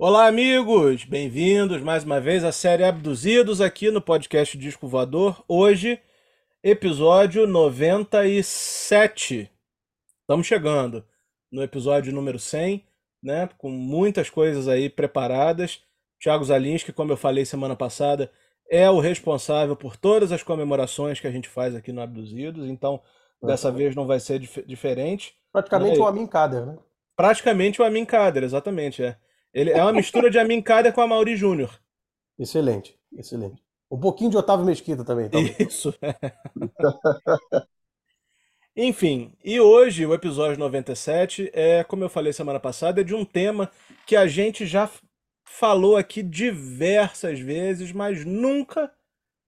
Olá, amigos! Bem-vindos mais uma vez à série Abduzidos aqui no podcast Disco Voador. Hoje, episódio 97. Estamos chegando no episódio número 100, né? Com muitas coisas aí preparadas. Thiago Zalinski, como eu falei semana passada, é o responsável por todas as comemorações que a gente faz aqui no Abduzidos, então dessa vez não vai ser dif diferente. Praticamente o Amin Kader, né? Praticamente o Amin Kader, exatamente, é. Ele é uma mistura de Amin Kader com a Mauri Júnior. Excelente, excelente. Um pouquinho de Otávio Mesquita também. Talvez. Isso. Enfim, e hoje o episódio 97 é, como eu falei semana passada, é de um tema que a gente já falou aqui diversas vezes, mas nunca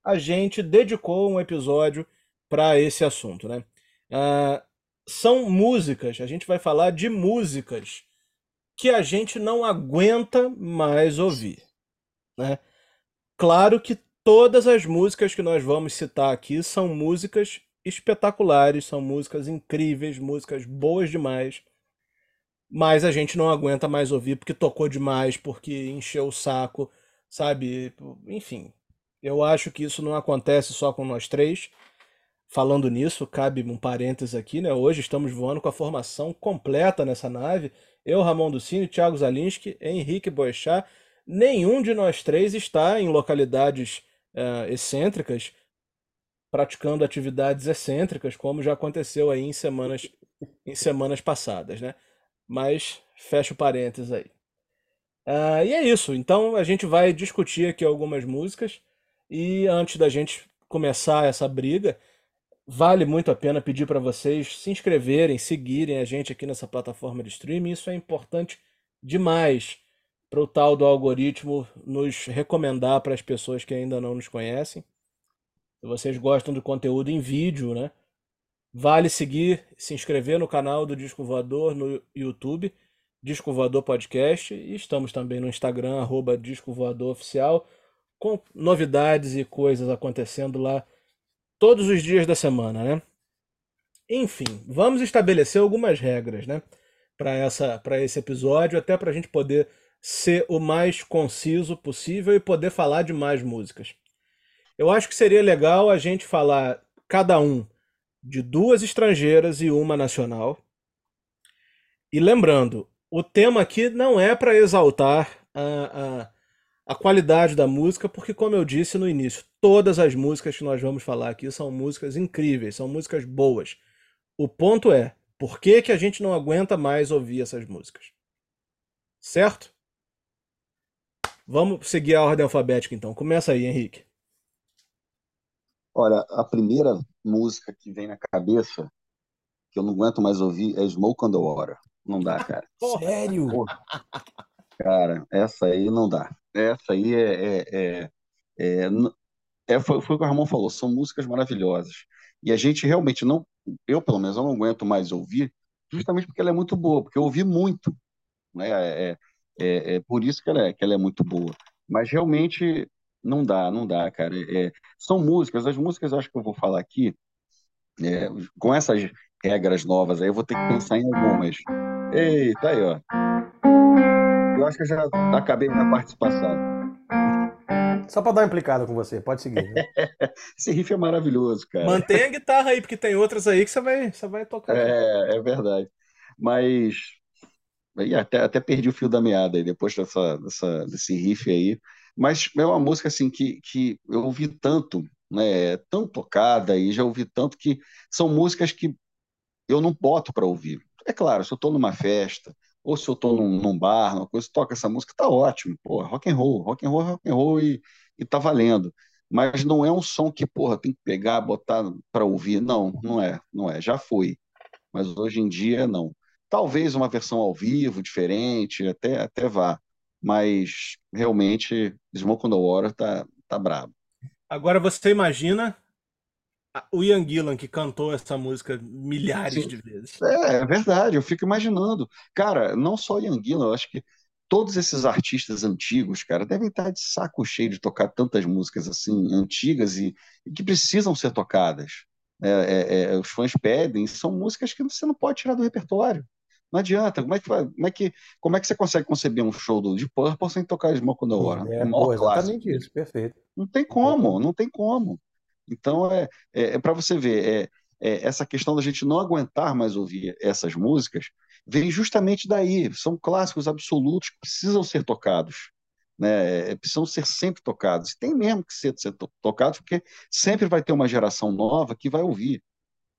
a gente dedicou um episódio para esse assunto, né? Uh, são músicas, a gente vai falar de músicas que a gente não aguenta mais ouvir. Né? Claro que todas as músicas que nós vamos citar aqui são músicas espetaculares, são músicas incríveis, músicas boas demais, mas a gente não aguenta mais ouvir porque tocou demais, porque encheu o saco, sabe? Enfim, eu acho que isso não acontece só com nós três. Falando nisso, cabe um parênteses aqui, né? Hoje estamos voando com a formação completa nessa nave eu, Ramon Ducini, Thiago Zalinski, Henrique Boechat, nenhum de nós três está em localidades uh, excêntricas praticando atividades excêntricas, como já aconteceu aí em semanas, em semanas passadas, né? Mas fecha o parênteses aí. Uh, e é isso. Então a gente vai discutir aqui algumas músicas e antes da gente começar essa briga, Vale muito a pena pedir para vocês se inscreverem, seguirem a gente aqui nessa plataforma de streaming. Isso é importante demais para o tal do algoritmo nos recomendar para as pessoas que ainda não nos conhecem. Se vocês gostam do conteúdo em vídeo, né? Vale seguir, se inscrever no canal do Disco Voador no YouTube, Disco Voador Podcast, e estamos também no Instagram, arroba Disco Voador Oficial, com novidades e coisas acontecendo lá todos os dias da semana, né? Enfim, vamos estabelecer algumas regras, né? Para essa, para esse episódio, até para a gente poder ser o mais conciso possível e poder falar de mais músicas. Eu acho que seria legal a gente falar cada um de duas estrangeiras e uma nacional. E lembrando, o tema aqui não é para exaltar a, a a qualidade da música, porque, como eu disse no início, todas as músicas que nós vamos falar aqui são músicas incríveis, são músicas boas. O ponto é, por que, que a gente não aguenta mais ouvir essas músicas? Certo? Vamos seguir a ordem alfabética então. Começa aí, Henrique. Olha, a primeira música que vem na cabeça, que eu não aguento mais ouvir, é Smoke on the Water. Não dá, cara. Sério? Cara, essa aí não dá. Essa aí é, é, é, é, é foi, foi o que o Ramon falou, são músicas maravilhosas. E a gente realmente não, eu pelo menos, eu não aguento mais ouvir, justamente porque ela é muito boa, porque eu ouvi muito. Né? É, é, é por isso que ela, é, que ela é muito boa. Mas realmente não dá, não dá, cara. É, são músicas, as músicas acho que eu vou falar aqui, é, com essas regras novas aí, eu vou ter que pensar em algumas. Eita, aí, ó. Acho que eu já acabei minha participação. Só para dar uma implicada com você, pode seguir. Né? Esse riff é maravilhoso, cara. Mantenha a guitarra aí, porque tem outras aí que você vai, você vai tocar. É, é verdade. Mas aí até, até perdi o fio da meada aí, depois dessa, dessa, desse riff aí. Mas é uma música assim que, que eu ouvi tanto, né, tão tocada e já ouvi tanto que são músicas que eu não boto para ouvir. É claro, se eu estou numa festa, ou se eu estou num, num, bar, uma coisa, toca essa música, tá ótimo, pô, rock and roll, rock and roll, rock and roll e, e tá valendo. Mas não é um som que, porra, tem que pegar, botar para ouvir. Não, não é, não é. Já foi. Mas hoje em dia, não. Talvez uma versão ao vivo, diferente, até, até vá. Mas realmente, Smoke on the Water tá, tá brabo. Agora você imagina o Ian Gillan que cantou essa música milhares Sim. de vezes. É, é, verdade, eu fico imaginando. Cara, não só o Ian Gillan, eu acho que todos esses artistas antigos, cara, devem estar de saco cheio de tocar tantas músicas assim, antigas e, e que precisam ser tocadas. É, é, é os fãs pedem, são músicas que você não pode tirar do repertório. Não adianta. Como é que, vai, como é que, como é que você consegue conceber um show do Deep Purple sem tocar Smoke on the Water? É, maior pô, exatamente clássico. isso, perfeito. Não tem como, não tem como. Então, é, é, é para você ver, é, é, essa questão da gente não aguentar mais ouvir essas músicas vem justamente daí. São clássicos absolutos que precisam ser tocados. Né? É, precisam ser sempre tocados. Tem mesmo que ser, ser to- tocados, porque sempre vai ter uma geração nova que vai ouvir.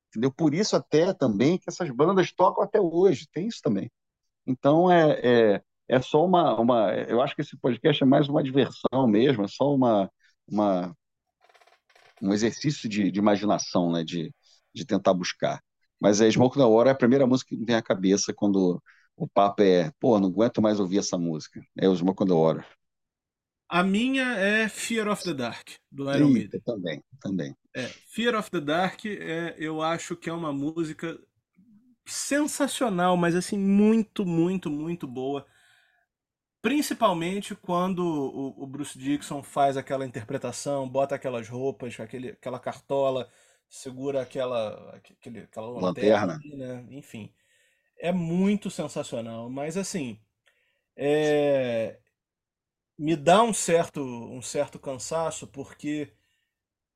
Entendeu? Por isso até também que essas bandas tocam até hoje. Tem isso também. Então é, é, é só uma, uma. Eu acho que esse podcast é mais uma diversão mesmo, é só uma, uma, um exercício de, de imaginação, né? De, de tentar buscar. Mas é Smoke na Hora é a primeira música que me vem à cabeça quando o papo é, pô, não aguento mais ouvir essa música. É o Smoke na Hora. A minha é Fear of the Dark, do Iron Maiden. Também, também. É, Fear of the Dark, é, eu acho que é uma música sensacional, mas assim, muito, muito, muito boa. Principalmente quando o, o Bruce Dixon faz aquela interpretação, bota aquelas roupas, aquele, aquela cartola, segura aquela, aquele, aquela Lanterna. ali, né? Enfim, é muito sensacional. Mas assim, é, me dá um certo, um certo cansaço, porque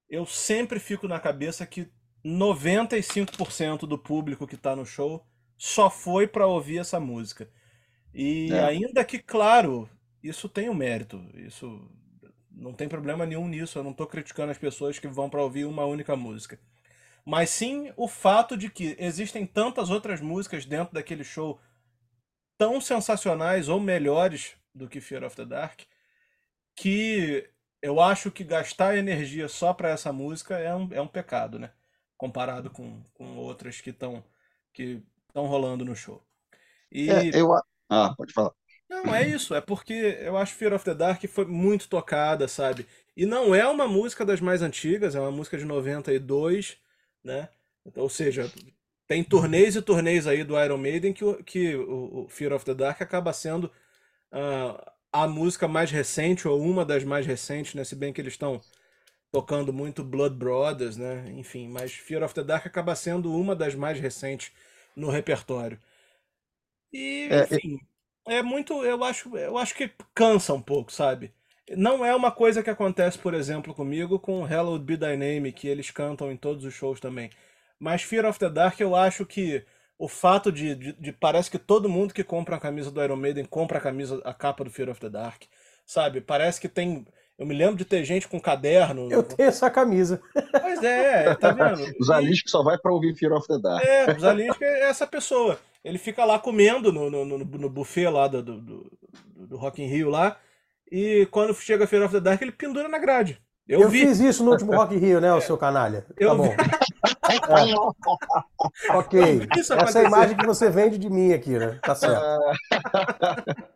eu sempre fico na cabeça que 95% do público que tá no show só foi pra ouvir essa música. E É. ainda que, claro, isso tem um mérito, isso não tem problema nenhum nisso, eu não tô criticando as pessoas que vão pra ouvir uma única música. Mas sim o fato de que existem tantas outras músicas dentro daquele show tão sensacionais ou melhores do que Fear of the Dark, que eu acho que gastar energia só pra essa música é um, é um pecado, né? Comparado com, com outras que estão que estão rolando no show. E É, eu. Ah, pode falar. não, é isso, é porque eu acho Fear of the Dark foi muito tocada, sabe? E não é uma música das mais antigas, é uma música de 92, né? Ou seja, tem turnês e turnês aí do Iron Maiden que, o- que o, Fear of the Dark acaba sendo ah, a música mais recente, ou uma das mais recentes, né? Se bem que eles estão tocando muito Blood Brothers, né? Enfim, mas Fear of the Dark acaba sendo uma das mais recentes no repertório. E, É, enfim, é muito, eu acho, eu acho que cansa um pouco, sabe? Não é uma coisa que acontece, por exemplo, comigo com Hallowed Be Thy Name, que eles cantam em todos os shows também. Mas Fear of the Dark, eu acho que o fato de, de, de- parece que todo mundo que compra a camisa do Iron Maiden compra a camisa, a capa do Fear of the Dark, sabe? Parece que tem, eu me lembro de ter gente com caderno. Eu tenho essa camisa. Pois é, tá vendo? E- que só vai para ouvir Fear of the Dark. é, o Zalinski é essa pessoa. Ele fica lá comendo no, no, no, no buffet lá do, do, do, do Rock in Rio lá. E quando chega a Fear of the Dark, ele pendura na grade. Eu, Eu, fiz isso no último Rock in Rio, né, o seu canalha? Eu tá bom. É. Ok. Essa é a imagem que você vende de mim aqui, né? Tá certo.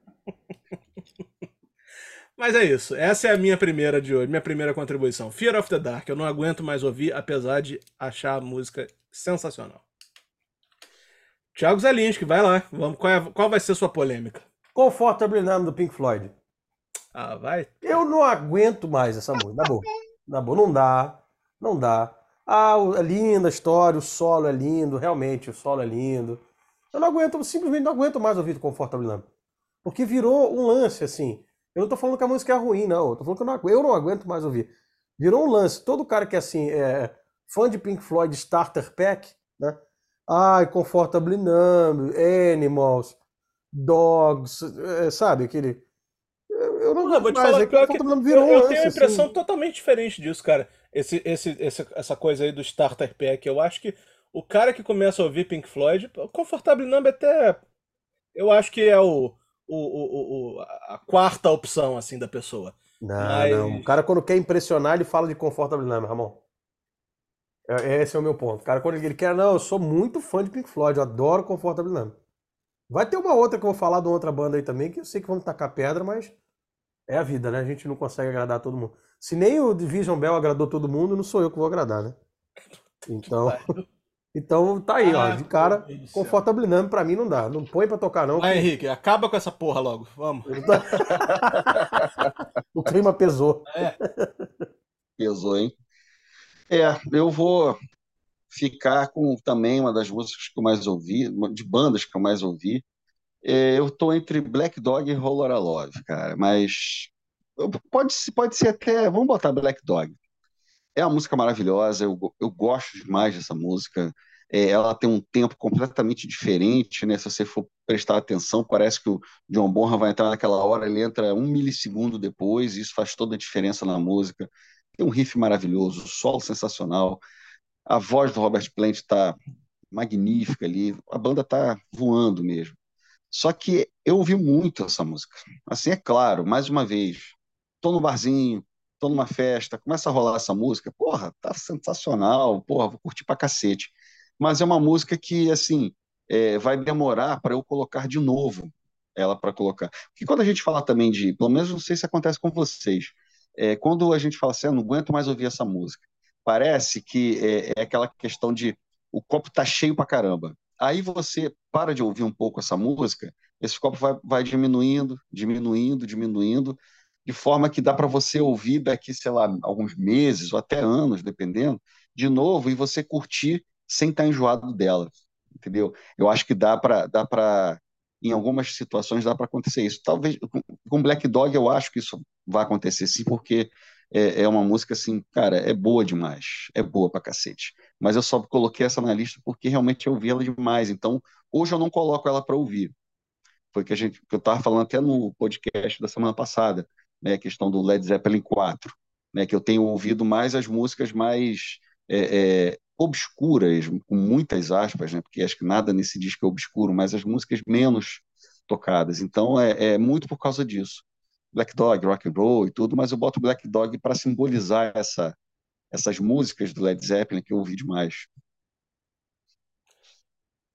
Mas é isso. Essa é a minha primeira de hoje, minha primeira contribuição. Fear of the Dark. Eu não aguento mais ouvir, apesar de achar a música sensacional. Thiago Zalinski, vai lá. Vamos, qual, é- qual vai ser a sua polêmica? Comfortable Numb do Pink Floyd. Ah, vai. Eu não aguento mais essa música. Na boa. Na boa. Não dá. Não dá. Ah, é linda a história, o solo é lindo, realmente, o solo é lindo. Eu não aguento, eu simplesmente não aguento mais ouvir Comfortable Numb. Porque virou um lance, assim. Eu não tô falando que a música é ruim, não. Eu tô falando que eu não, agu- eu não aguento mais ouvir. Virou um lance. Todo cara que, assim, é fã de Pink Floyd Starter Pack, né? Ai, Comfortable Numb, Animals, Dogs, é, sabe? Aquele... Eu eu não Não, eu vou te mais. falar é que Numb eu, virou eu lance, tenho uma assim. impressão totalmente diferente disso, cara. Esse, esse, esse- essa coisa aí do Starter Pack. Eu acho que o cara que começa a ouvir Pink Floyd, o Comfortable Number até. Eu acho que é o, o, o, a quarta opção, assim, da pessoa. Não, Mas- não. O cara, quando quer impressionar, ele fala de Comfortable Numb, Ramon. É- Esse é o meu ponto. O cara, quando ele quer, não, eu sou muito fã de Pink Floyd, eu adoro Comfortable Numb. Vai ter uma outra que eu vou falar de uma outra banda aí também, que eu sei que vão tacar pedra, mas é a vida, né? A gente não consegue agradar todo mundo. Se nem o Division Bell agradou todo mundo, não sou eu que vou agradar, né? Então, então tá aí, ó. Ah, De cara. Comfortable Numb pra mim não dá. Não põe pra tocar, não. Vai, Henrique, acaba com essa porra logo. Vamos. O clima pesou. Pesou, hein? É, eu vou. ficar com também uma das músicas que eu mais ouvi, de bandas que eu mais ouvi. É, eu tô entre Black Dog e Roller Love, cara, mas pode, pode ser até. Vamos botar Black Dog. É uma música maravilhosa, eu, eu gosto demais dessa música. É, ela tem um tempo completamente diferente, né? Se você for prestar atenção, parece que o John Bonham vai entrar naquela hora, ele entra um milissegundo depois, e isso faz toda a diferença na música. Tem um riff maravilhoso, solo sensacional. A voz do Robert Plant está magnífica ali, a banda está voando mesmo. Só que eu ouvi muito essa música. Assim, é claro, mais uma vez, tô no barzinho, tô numa festa, começa a rolar essa música, porra, tá sensacional, porra, vou curtir pra cacete. Mas é uma música que, assim, é, vai demorar para eu colocar de novo ela para colocar. Porque quando a gente fala também de, pelo menos não sei se acontece com vocês, é, quando a gente fala assim, eu não aguento mais ouvir essa música, parece que é, é aquela questão de o copo tá cheio pra caramba. Aí você para de ouvir um pouco essa música, esse copo vai, vai diminuindo, diminuindo, diminuindo, de forma que dá para você ouvir daqui, sei lá, alguns meses ou até anos, dependendo, de novo, e você curtir sem estar tá enjoado dela, entendeu? Eu acho que dá para, dá para, em algumas situações dá para acontecer isso. Talvez com Black Dog eu acho que isso vai acontecer sim, porque é, é, uma música assim, cara, é boa demais, é boa pra cacete. Mas eu só coloquei essa na lista porque realmente eu ouvi ela demais. Então, hoje eu não coloco ela para ouvir. Foi que a gente, que eu estava falando até no podcast da semana passada né, a questão do Led Zeppelin 4, né, que eu tenho ouvido mais as músicas mais é, é, obscuras, com muitas aspas, né, porque acho que nada nesse disco é obscuro, mas as músicas menos tocadas. Então é, é muito por causa disso. Black Dog, rock and roll e tudo, mas eu boto Black Dog para simbolizar essa, essas músicas do Led Zeppelin que eu ouvi demais.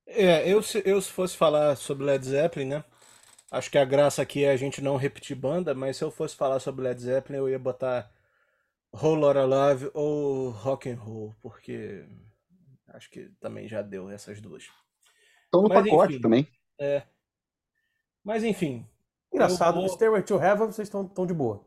É, eu, eu se fosse falar sobre Led Zeppelin, né? Acho que a graça aqui é a gente não repetir banda, mas se eu fosse falar sobre Led Zeppelin, eu ia botar Whole Lotta Love ou Rock and Roll, porque acho que também já deu essas duas. Estão no mas, pacote enfim, também. É. Mas enfim. Engraçado, vou... Stairway to Heaven vocês estão tão de boa.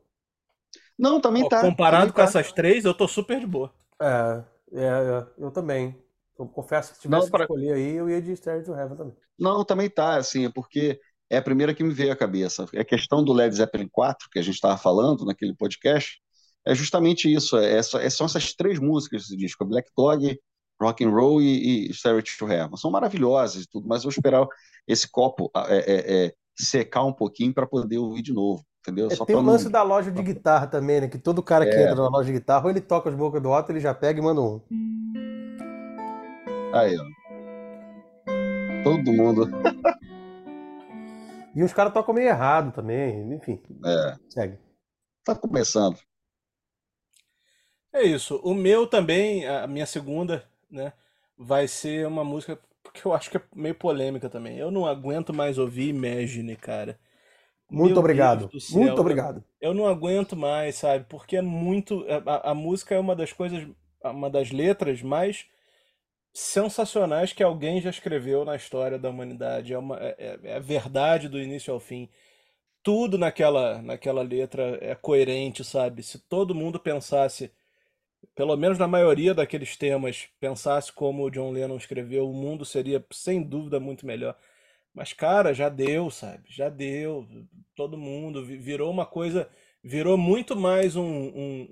Não, também tá. Comparado também com tá. essas três, eu tô super de boa. É, é, é eu também. Eu confesso que se tivesse não, pra... que escolher aí, eu ia de Stairway to Heaven também. Não, também tá, assim, é porque é a primeira que me veio à cabeça. É a questão do Led Zeppelin 4, que a gente estava falando naquele podcast, é justamente isso. É, é, são essas três músicas desse disco: Black Dog, Rock and Roll e, e to Heaven. São maravilhosas e tudo, mas eu vou esperar esse copo é, é, é secar um pouquinho para poder ouvir de novo. Entendeu? Só tem o lance não... da loja de guitarra também, né? Que todo cara que entra na loja de guitarra, ou ele toca as bocas do Otto, ele já pega e manda um. Aí, ó. Todo mundo. E os caras tocam meio errado também, enfim. É. Segue. Tá começando. É isso. O meu também, a minha segunda, né, vai ser uma música que eu acho que é meio polêmica também. Eu não aguento mais ouvir Imagine, cara. Muito Meu obrigado. Muito obrigado. Eu, eu, não aguento mais, sabe? Porque é muito. A, a música é uma das coisas, uma das letras mais sensacionais que alguém já escreveu na história da humanidade. É, uma, é, é, é a verdade do início ao fim. Tudo naquela, naquela letra é coerente, sabe? Se todo mundo pensasse, pelo menos na maioria daqueles temas, pensasse como o John Lennon escreveu, o mundo seria sem dúvida muito melhor. Mas, cara, já deu, sabe? Já deu. Todo mundo virou uma coisa. Virou muito mais um, um,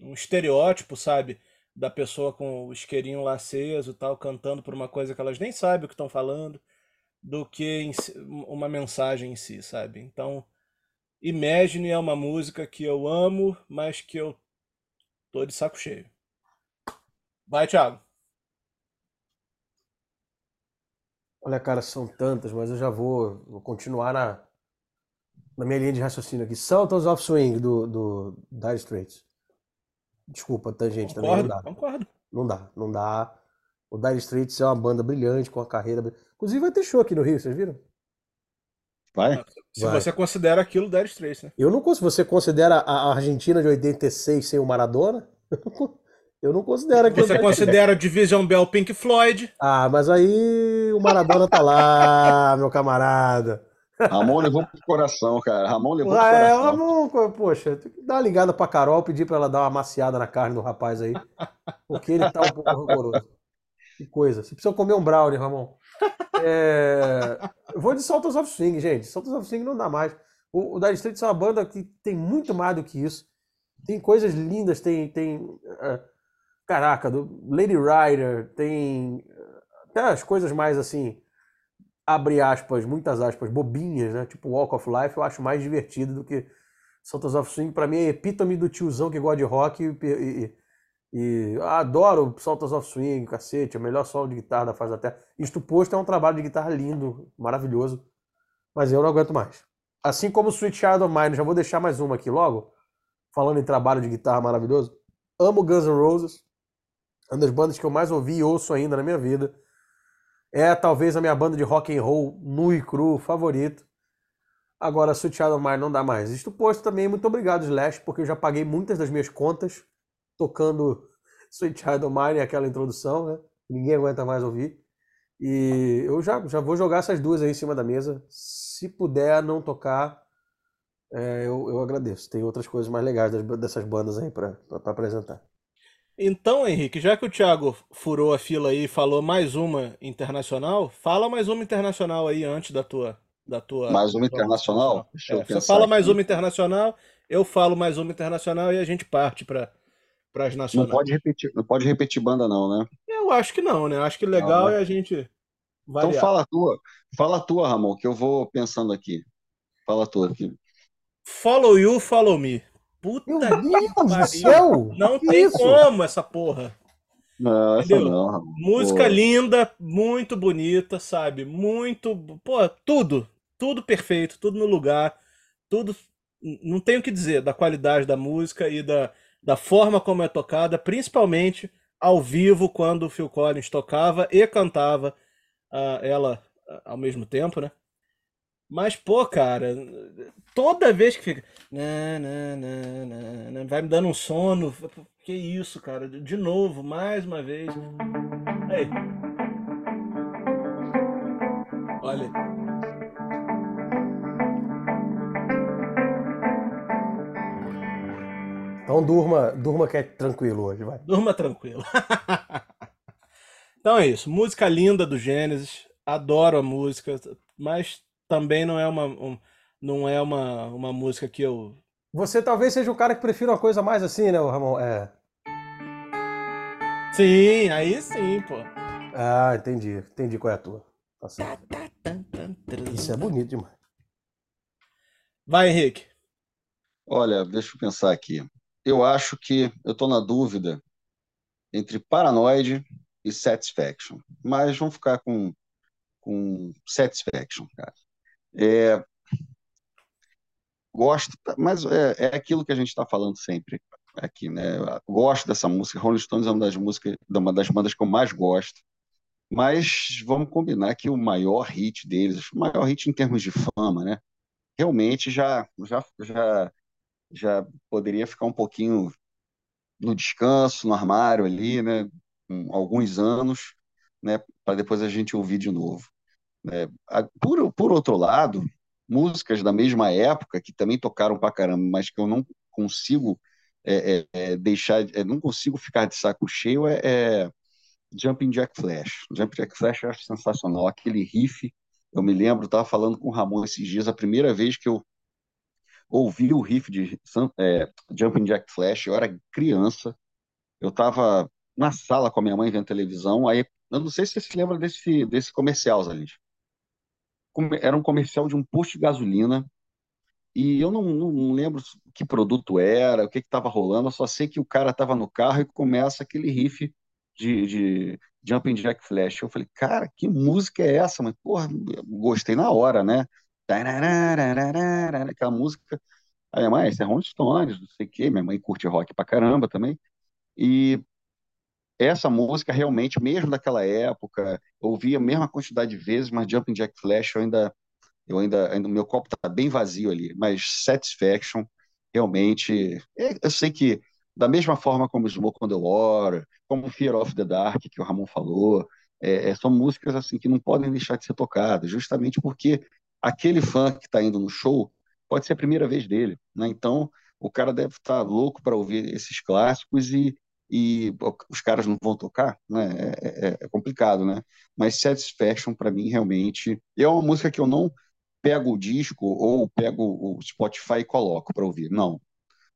um, um estereótipo, sabe? da pessoa com o isqueirinho lá aceso e tal, cantando por uma coisa que elas nem sabem o que estão falando, do que uma mensagem em si, sabe? Então, Imagine é uma música que eu amo, mas que eu tô de saco cheio. Vai, Thiago. Olha, cara, são tantas, mas eu já vou, vou continuar na, na minha linha de raciocínio aqui. Sultans of Swing, do, do Dire Straits. Desculpa, tangente concordo, também não dá. Concordo. Não dá, não dá. O Dire Straits é uma banda brilhante, com a carreira. Inclusive vai ter show aqui no Rio, vocês viram? Vai. Se vai. você considera aquilo Dire Straits, né? Eu não considero. Você considera a Argentina de 86 sem o Maradona? Eu não considero aquilo. Você considera Division Bell Pink Floyd? Ah, mas aí o Maradona tá lá, meu camarada. Ramon levou pro coração, cara. Ramon levou Ah, pro é, coração. Ramon, poxa, tem que dar uma ligada pra Carol, pedir pra ela dar uma maciada na carne do rapaz aí. Porque ele tá um pouco rancoroso. Que coisa. Você precisa comer um brownie, Ramon. É, Vou de Saltos of Swing, gente. Saltos of Swing não dá mais. O, o Dire Straits é uma banda que tem muito mais do que isso. Tem coisas lindas, tem. tem é, Caraca, do Lady Rider, tem até as coisas mais assim, abre aspas, muitas aspas, bobinhas, né? Tipo Walk of Life, eu acho mais divertido do que Sultans of Swing. Pra mim é epítome do tiozão que gosta de rock e, e- e- adoro Sultans of Swing, cacete, é o melhor solo de guitarra da face da terra. Isto posto é um trabalho de guitarra lindo, maravilhoso, mas eu não aguento mais. Assim como Sweet Child of Mine, já vou deixar mais uma aqui logo, falando em trabalho de guitarra maravilhoso. Amo Guns N' Roses, uma das bandas que eu mais ouvi e ouço ainda na minha vida. É talvez a minha banda de rock and roll nu e cru favorito. Agora, Sweet Child of Mine não dá mais. Isto posto também, muito obrigado, Slash, porque eu já paguei muitas das minhas contas tocando Sweet Child of Mine, aquela introdução, né? Ninguém aguenta mais ouvir. E eu já, já vou jogar essas duas aí em cima da mesa. Se puder não tocar, é, eu, eu agradeço. Tem outras coisas mais legais das- dessas bandas aí pra pra apresentar. Então, Henrique, já que o Thiago furou a fila aí e falou mais uma internacional, fala mais uma internacional aí antes da tua, da tua. Mais uma internacional? Deixa eu É, você pensar fala mais aqui. uma internacional, eu falo mais uma internacional e a gente parte para as Não nacionais. pode repetir, não pode repetir banda, não, né? Eu acho que não, né? Acho que legal Não, né? é a gente Então variar. fala a tua. Fala a tua, Ramon, que eu vou pensando aqui. Fala a tua aqui. Follow you, follow me. Puta Meu que Deus do pariu. céu! Não Que tem isso? como essa porra. Não, essa não, Ramon. Música Pô. linda, muito bonita, sabe? Muito, pô, tudo, tudo perfeito, tudo no lugar, tudo, não tenho o que dizer da qualidade da música e da, da forma como é tocada, principalmente ao vivo quando o Phil Collins tocava e cantava ah, ela ah, ao mesmo tempo, né? Mas, pô, cara, toda vez que fica. "Na, na, na, na, na", vai me dando um sono. Que isso, cara? De novo, mais uma vez. Aí. Então durma, durma que é tranquilo hoje, vai. Durma tranquilo. Então é isso. Música linda do Gênesis. Adoro a música, mas também não é uma, um- não é uma, uma música que eu. Você talvez seja o cara que prefira uma coisa mais assim, né, Ramon? É. Sim, aí sim, pô. Ah, entendi. Entendi qual é a tua. Tá certo. Isso é bonito demais. Vai, Henrique. Olha, deixa eu pensar aqui. Eu acho que eu estou na dúvida entre Paranoid e Satisfaction, mas vamos ficar com, com Satisfaction, cara. É, gosto, mas é, é aquilo que a gente está falando sempre aqui, né? Gosto dessa música. Rolling Stones é uma das músicas, uma das bandas que eu mais gosto. Mas vamos combinar que o maior hit deles, o maior hit em termos de fama, né? Realmente já, já, já já poderia ficar um pouquinho no descanso, no armário ali, né? Alguns anos, né? Para depois a gente ouvir de novo. A- Por, por outro lado, músicas da mesma época que também tocaram pra caramba, mas que eu não consigo é, é, é, deixar, é, não consigo ficar de saco cheio é, é Jumping Jack Flash. Jumping Jack Flash eu acho sensacional. Aquele riff, eu me lembro, estava falando com o Ramon esses dias, a primeira vez que eu ouvi o riff de é, Jumping Jack Flash, eu era criança, eu estava na sala com a minha mãe vendo televisão, aí eu não sei se você se lembra desse, desse comercial, Zalit. Era um comercial de um posto de gasolina, e eu não, não- lembro que produto era, o que estava rolando, eu só sei que o cara estava no carro e começa aquele riff de, de Jumping Jack Flash. Eu falei, cara, que música é essa? Mas, porra, gostei na hora, né? Aquela música. Aí minha mãe, é Rolling Stones, não sei o quê. Minha mãe curte rock pra caramba também. E essa música realmente, mesmo daquela época, eu ouvi a mesma quantidade de vezes, mas Jumping Jack Flash eu ainda, eu ainda, ainda meu copo tá bem vazio ali. Mas Satisfaction, realmente, é- eu sei que da mesma forma como Smoke on the Water, como Fear of the Dark, que o Ramon falou, é, é, são músicas assim que não podem deixar de ser tocadas, justamente porque aquele fã que está indo no show pode ser a primeira vez dele, né? Então, o cara deve estar tá louco para ouvir esses clássicos e, e os caras não vão tocar, né? É, é, é complicado, né? Mas Satisfaction, para mim, realmente é uma música que eu não pego o disco ou pego o Spotify e coloco para ouvir. Não,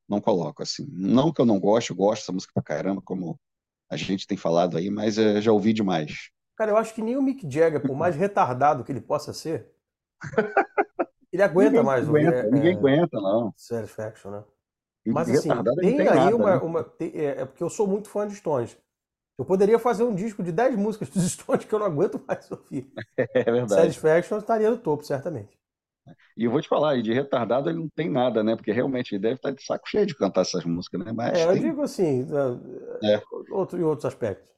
não coloco assim. Não que eu não goste, eu gosto dessa música pra caramba, como a gente tem falado aí, mas é, já ouvi demais. Cara, eu acho que nem o Mick Jagger, por mais retardado que ele possa ser, ele aguenta ninguém mais. Aguenta, é, ninguém aguenta, não. Satisfaction, né? Mas assim, tem, tem, aí nada, uma. Né? uma tem, é, é, porque eu sou muito fã de Stones. Eu poderia fazer um disco de 10 músicas dos Stones que eu não aguento mais ouvir. É verdade. Satisfaction estaria no topo, certamente. E eu vou te falar, de retardado ele não tem nada, né? Porque realmente ele deve estar de saco cheio de cantar essas músicas, né? Mas é, tem... eu digo assim, é. é. Outro, em outros aspectos.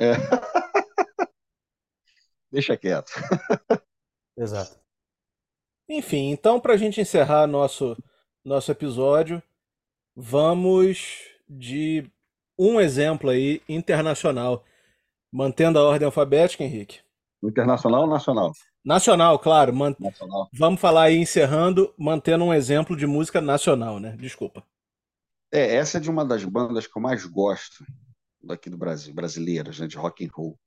É. Deixa quieto. Exato. Enfim, então, para a gente encerrar nosso, nosso episódio, vamos de um exemplo aí internacional, mantendo a ordem alfabética, Henrique. Internacional ou nacional? Nacional, claro. Man... Nacional. Vamos falar aí, encerrando, mantendo um exemplo de música nacional, né? Desculpa. É, essa é de uma das bandas que eu mais gosto daqui do Brasil, brasileiras, né, de rock and roll.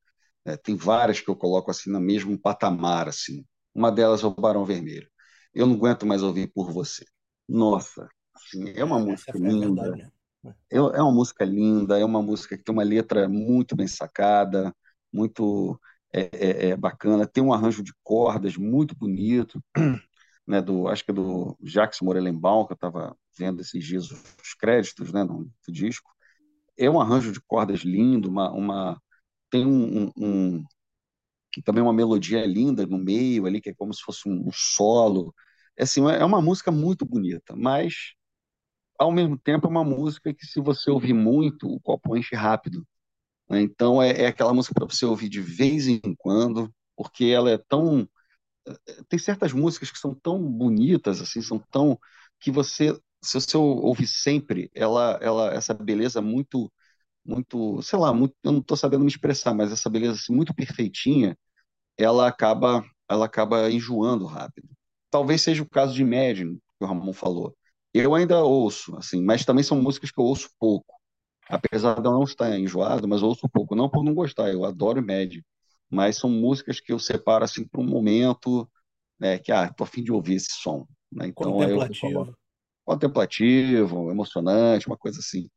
É, tem várias que eu coloco assim no mesmo patamar, assim. Uma delas é o Barão Vermelho. Eu não aguento mais ouvir por você. Nossa, assim, é uma música linda. Verdade, né? é, é uma música linda, é uma música que tem uma letra muito bem sacada, muito é, é, é, bacana, tem um arranjo de cordas muito bonito, né, do, acho que é do Jacques Morelenbaum, que eu estava vendo esses dias os créditos né, no, disco. É um arranjo de cordas lindo, uma, uma tem um, um, um, também uma melodia linda no meio ali, que é como se fosse um, solo. É, assim, é uma música muito bonita, mas ao mesmo tempo é uma música que se você ouvir muito, o copo enche rápido. Né? Então é, é aquela música para você ouvir de vez em quando, porque ela é tão tem certas músicas que são tão bonitas assim, são tão que você se você ouvir sempre, ela ela essa beleza muito muito, sei lá, muito, eu não estou sabendo me expressar, mas essa beleza assim, muito perfeitinha, ela acaba ela acaba enjoando rápido. Talvez seja o caso de Imagine, que o Ramon falou. Eu ainda ouço, assim, mas também são músicas que eu ouço pouco apesar de eu não estar enjoado, mas ouço pouco, não por não gostar, eu adoro médio, mas são músicas que eu separo assim para um momento, né, que ah, tô afim de ouvir esse som, né? Então contemplativo, eu, contemplativo, emocionante, uma coisa assim.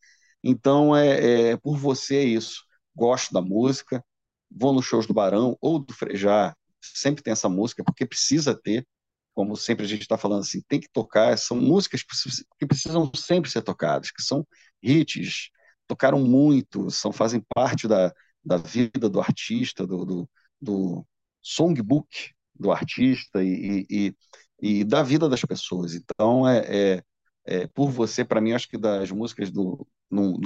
Então é, é por você é isso. Gosto da música, vou nos shows do Barão ou do Frejá, sempre tem essa música porque precisa ter, como sempre a gente está falando assim, tem que tocar. São músicas que precisam sempre ser tocadas, que são hits, tocaram muito, são, fazem parte da, da vida do artista, do, do, do songbook do artista e, e, e, da vida das pessoas. Então, é, é, é por você, para mim, acho que das músicas do, num,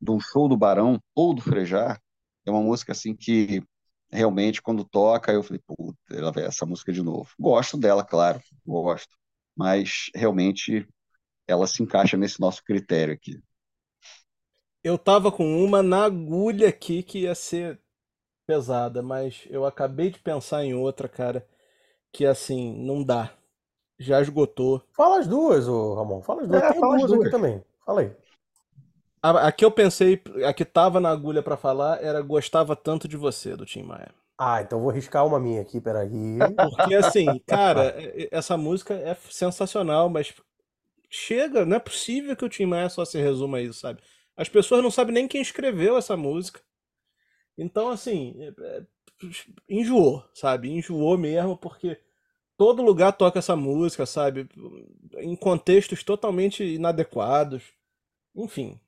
de um show do Barão ou do Frejar, é uma música assim que realmente, quando toca, eu falei, puta, ela vai essa música de novo. Gosto dela, claro, gosto, mas realmente ela se encaixa nesse nosso critério aqui. Eu tava com uma na agulha aqui que ia ser pesada, mas eu acabei de pensar em outra, cara, que assim, não dá. Já esgotou. Fala as duas, ô Ramon. Fala as duas. É, Tem duas, duas aqui também. Fala aí. A, a que eu pensei, a que tava na agulha para falar era Gostava Tanto de Você, do Tim Maia. Ah, então vou riscar uma minha aqui, peraí. Porque assim, cara, essa música é sensacional, mas chega, não é possível que o Tim Maia só se resuma a isso, sabe? As pessoas não sabem nem quem escreveu essa música. Então, assim, é, é, enjoou, sabe? Enjoou mesmo, porque todo lugar toca essa música, sabe? Em contextos totalmente inadequados. Enfim,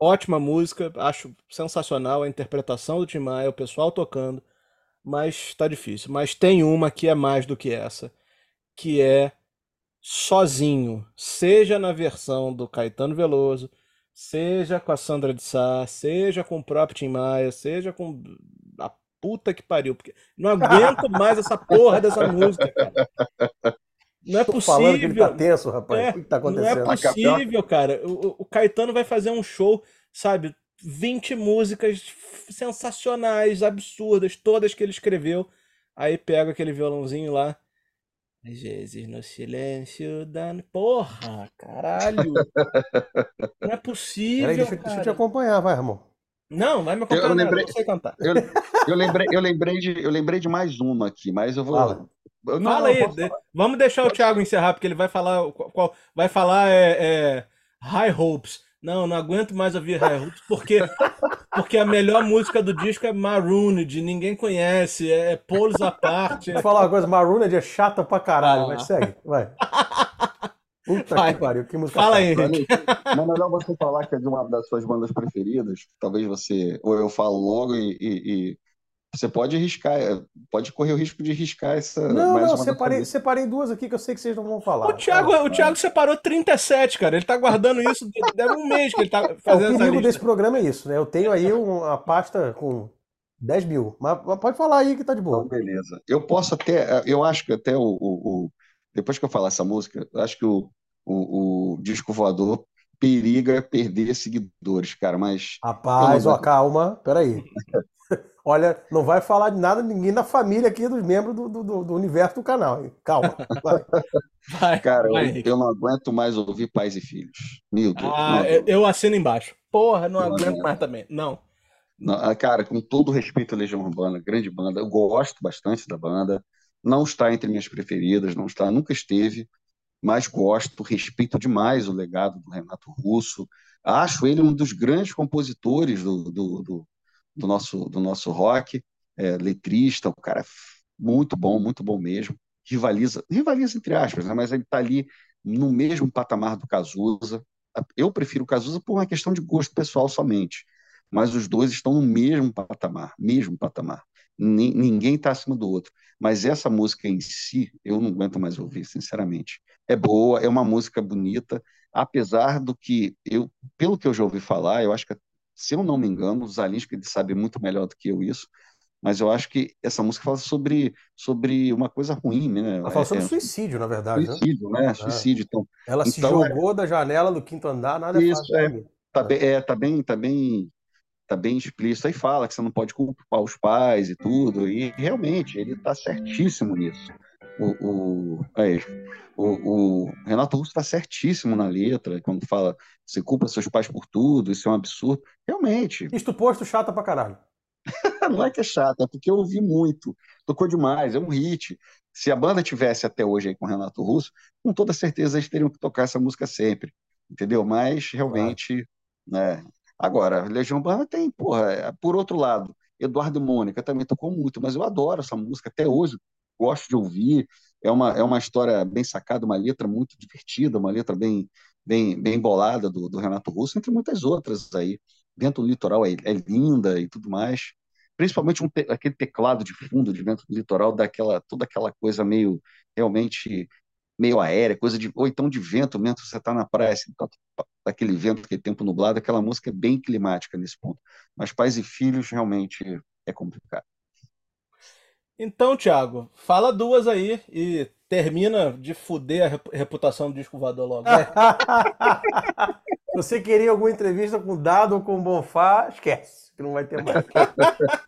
ótima música, acho sensacional a interpretação do Tim Maia, o pessoal tocando, mas tá difícil. Mas tem uma que é mais do que essa, que é sozinho, seja na versão do Caetano Veloso, Seja com a Sandra de Sá, seja com o próprio Tim Maia, seja com a puta que pariu. Porque não aguento mais essa porra dessa música, cara. Não é Tô possível. falando que ele tá tenso, rapaz. É, o que tá acontecendo? Não é possível, cara. O, o Caetano vai fazer um show, sabe? 20 músicas sensacionais, absurdas, todas que ele escreveu. Aí pega aquele violãozinho lá Às vezes no silêncio da. Porra, caralho! Não é possível. Peraí, deixa, eu- deixa eu te acompanhar, vai, irmão. Não, vai me Eu- acompanhar, eu não, lembrei- eu não sei cantar. Eu, eu lembrei, eu, lembrei de, eu lembrei de mais uma aqui, mas eu vou. Fala. Não, Fala aí, de- vamos deixar o Thiago encerrar, porque ele vai falar. Qual, vai falar é, é, High Hopes. Não, não aguento mais ouvir High Hopes, porque, porque a melhor música do disco é Marooned, ninguém conhece, é Polos à parte. Vou falar uma coisa, Marooned é chata pra caralho, Ah. mas segue, vai. Puta Vai. que pariu, que música Fala aí, Henrique. Não é melhor você falar que é de uma das suas bandas preferidas. Talvez você. Ou eu falo logo e. e- e você pode arriscar, é, pode correr o risco de riscar essa. Não, mais não, uma separei, separei duas aqui que eu sei que vocês não vão falar. O Thiago, o Thiago separou 37, cara. Ele tá guardando isso, deve um mês que ele tá É, o fazendo essa perigo desse programa é isso, né? Eu tenho aí uma pasta com 10 mil, mas mas pode falar aí que tá de Então, boa. beleza. Eu posso até. Eu acho que até o. o- o- depois que eu falar essa música, eu acho que o, o, o disco voador periga perder seguidores, cara. Mas. Rapaz, ó, calma, peraí. Olha, não vai falar de nada ninguém da família aqui, dos membros do, do, do- universo do canal. hein? Calma. vai. Vai, Cara, vai, eu, eu não aguento mais ouvir pais e filhos. Meu Deus. Ah, eu, eu assino embaixo. Porra, não Não aguento aguento. mais também. Não. Não, ah, cara, com todo respeito à Legião Urbana, grande banda, eu gosto bastante da banda. Não está entre minhas preferidas, não está, nunca esteve, mas gosto, respeito demais o legado do Renato Russo. Acho ele um dos grandes compositores do, do, do, do nosso, do nosso rock, é, letrista, um cara muito bom, muito bom mesmo. Rivaliza, rivaliza entre aspas, né? mas ele está ali no mesmo patamar do Cazuza. Eu prefiro o Cazuza por uma questão de gosto pessoal somente mas os dois estão no mesmo patamar, mesmo patamar. Ni- Ninguém está acima do outro. Mas essa música em si, eu não aguento mais ouvir, sinceramente. É boa, é uma música bonita, apesar do que eu, pelo que eu já ouvi falar, eu acho que, se eu não me engano, o Zalinski ele sabe muito melhor do que eu isso, mas eu acho que essa música fala sobre, sobre uma coisa ruim, né? Ela fala sobre É- é suicídio, na verdade, né? suicídio, né? Suicídio. Então, Ela se Então, jogou da janela do quinto andar, nada é Isso, fácil é. tá bem, é, tá bem, tá bem, tá bem explícito. Aí fala que você não pode culpar os pais e tudo, e realmente ele tá certíssimo nisso. O, o, aí, o, o Renato Russo está certíssimo na letra, quando fala você culpa seus pais por tudo, isso é um absurdo. Realmente, Isto posto, chata pra caralho. não é que é chato, é porque eu ouvi muito, tocou demais, é um hit. Se a banda tivesse até hoje aí com o Renato Russo, com toda certeza eles teriam que tocar essa música sempre, entendeu? Mas realmente, né? Agora, Legião Urbana tem, porra, é, por outro lado, Eduardo e Mônica também tocou muito, mas eu adoro essa música até hoje, gosto de ouvir. É uma, é uma história bem sacada, uma letra muito divertida, uma letra bem, bem, bem bolada do, do Renato Russo, entre muitas outras aí. Dentro do litoral é, é linda e tudo mais. Principalmente um te- aquele teclado de fundo de dentro do litoral, daquela, toda aquela coisa meio realmente meio aérea, coisa de, ou então de vento mesmo, você está na praia, assim, tá- daquele vento, aquele tempo nublado, aquela música é bem climática nesse ponto. Mas pais e filhos realmente é complicado. Então, Thiago, fala duas aí e termina de fuder a rep- reputação do disco voador logo. Você queria alguma entrevista com o Dado ou com o Bonfá? Esquece, que não vai ter mais.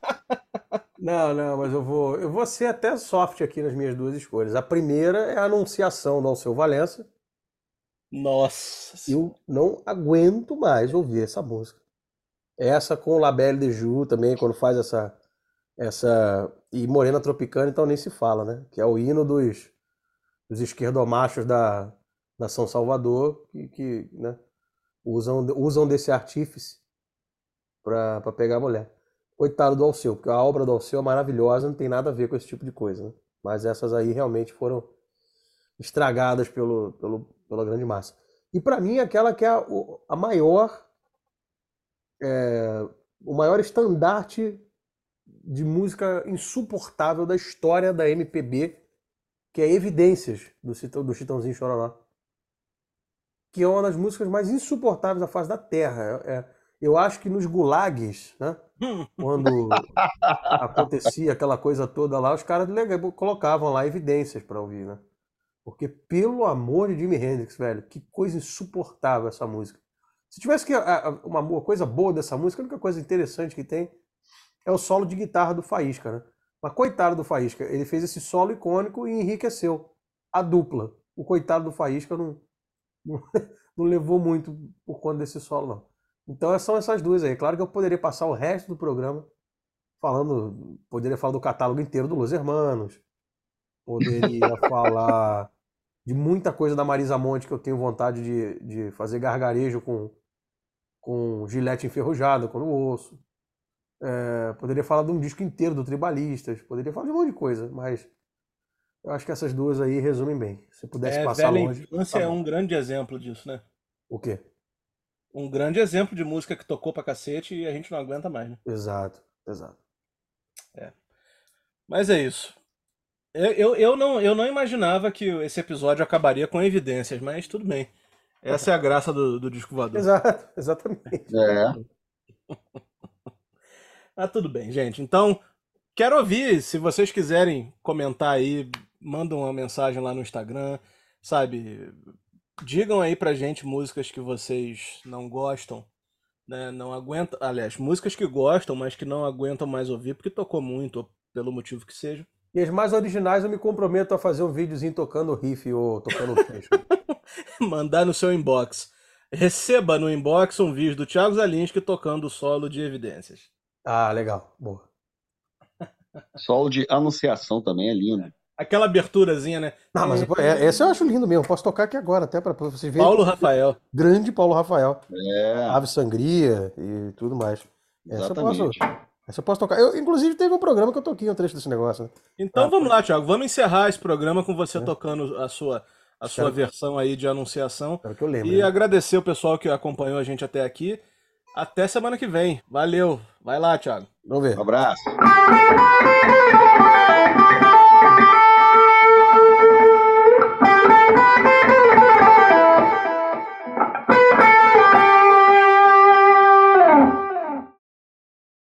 Não, não, mas eu vou, eu vou ser até soft aqui nas minhas duas escolhas. A primeira é a anunciação do Alceu Valença. Nossa. Eu não aguento mais ouvir essa música. Essa com o Labelle de Ju também, quando faz essa. Essa E Morena Tropicana, então nem se fala, né? Que é o hino dos, dos esquerdomachos da, da São Salvador, que, que né, usam, usam desse artífice pra pegar a mulher. Coitado do Alceu, porque a obra do Alceu é maravilhosa, não tem nada a ver com esse tipo de coisa, né? Mas essas aí realmente foram estragadas pelo, pelo, pela grande massa. E para mim, aquela que é a, a maior, é, o maior estandarte de música insuportável da história da MPB, que é Evidências, do, Chitão- do Chitãozinho Chororó. Que é uma das músicas mais insuportáveis da face da Terra. É- é- eu acho que nos gulags, né? Quando acontecia aquela coisa toda lá, os caras colocavam lá evidências para ouvir, né? Porque, pelo amor de Jimi Hendrix, velho, que coisa insuportável essa música. Se tivesse que uma coisa boa dessa música, a única coisa interessante que tem é o solo de guitarra do Faísca, né? Mas coitado do Faísca, ele fez esse solo icônico e enriqueceu. a dupla. O coitado do Faísca não, não, não levou muito por conta desse solo, não. Então são essas duas aí. Claro que eu poderia passar o resto do programa falando, poderia falar do catálogo inteiro do Los Hermanos, poderia falar de muita coisa da Marisa Monte que eu tenho vontade de, de fazer gargarejo com, com gilete enferrujada quando ouço. É, poderia falar de um disco inteiro do Tribalistas, poderia falar de um monte de coisa, mas eu acho que essas duas aí resumem bem. Se pudesse É, passar Velha longe. Infância tá é um grande exemplo disso, né? O quê? Um grande exemplo de música que tocou pra cacete e a gente não aguenta mais, né? Exato, exato. Mas é isso. Eu, eu, eu não, eu não imaginava que esse episódio acabaria com evidências, mas tudo bem. Essa é a graça do, do disco voador. Exato, exatamente. É. Ah, tudo bem, gente. Então, quero ouvir. Se vocês quiserem comentar aí, mandam uma mensagem lá no Instagram, sabe? Digam aí pra gente músicas que vocês não gostam, né? Não aguentam. Aliás, músicas que gostam, mas que não aguentam mais ouvir porque tocou muito, ou pelo motivo que seja. E as mais originais eu me comprometo a fazer um videozinho tocando riff ou tocando texto. Mandar no seu inbox. Receba no inbox um vídeo do Thiago Zalinski tocando o solo de evidências. Ah, legal. Boa. Solo de anunciação também é lindo. Aquela aberturazinha, né? Não, mas pô, é- esse eu acho lindo mesmo. Posso tocar aqui agora, até para vocês verem. Paulo Rafael. Grande Paulo Rafael. É, Ave Sangria e tudo mais. Essa eu posso, exatamente. essa eu posso tocar. Eu, inclusive, teve um programa que eu toquei um trecho desse negócio. Né? Então Ah, vamos lá, Thiago. Vamos encerrar esse programa com você É. tocando a sua, a sua versão aí de anunciação. Espero que eu lembre. E né? agradecer o pessoal que acompanhou a gente até aqui. Até semana que vem. Valeu. Vai lá, Thiago. Vamos ver. Um abraço.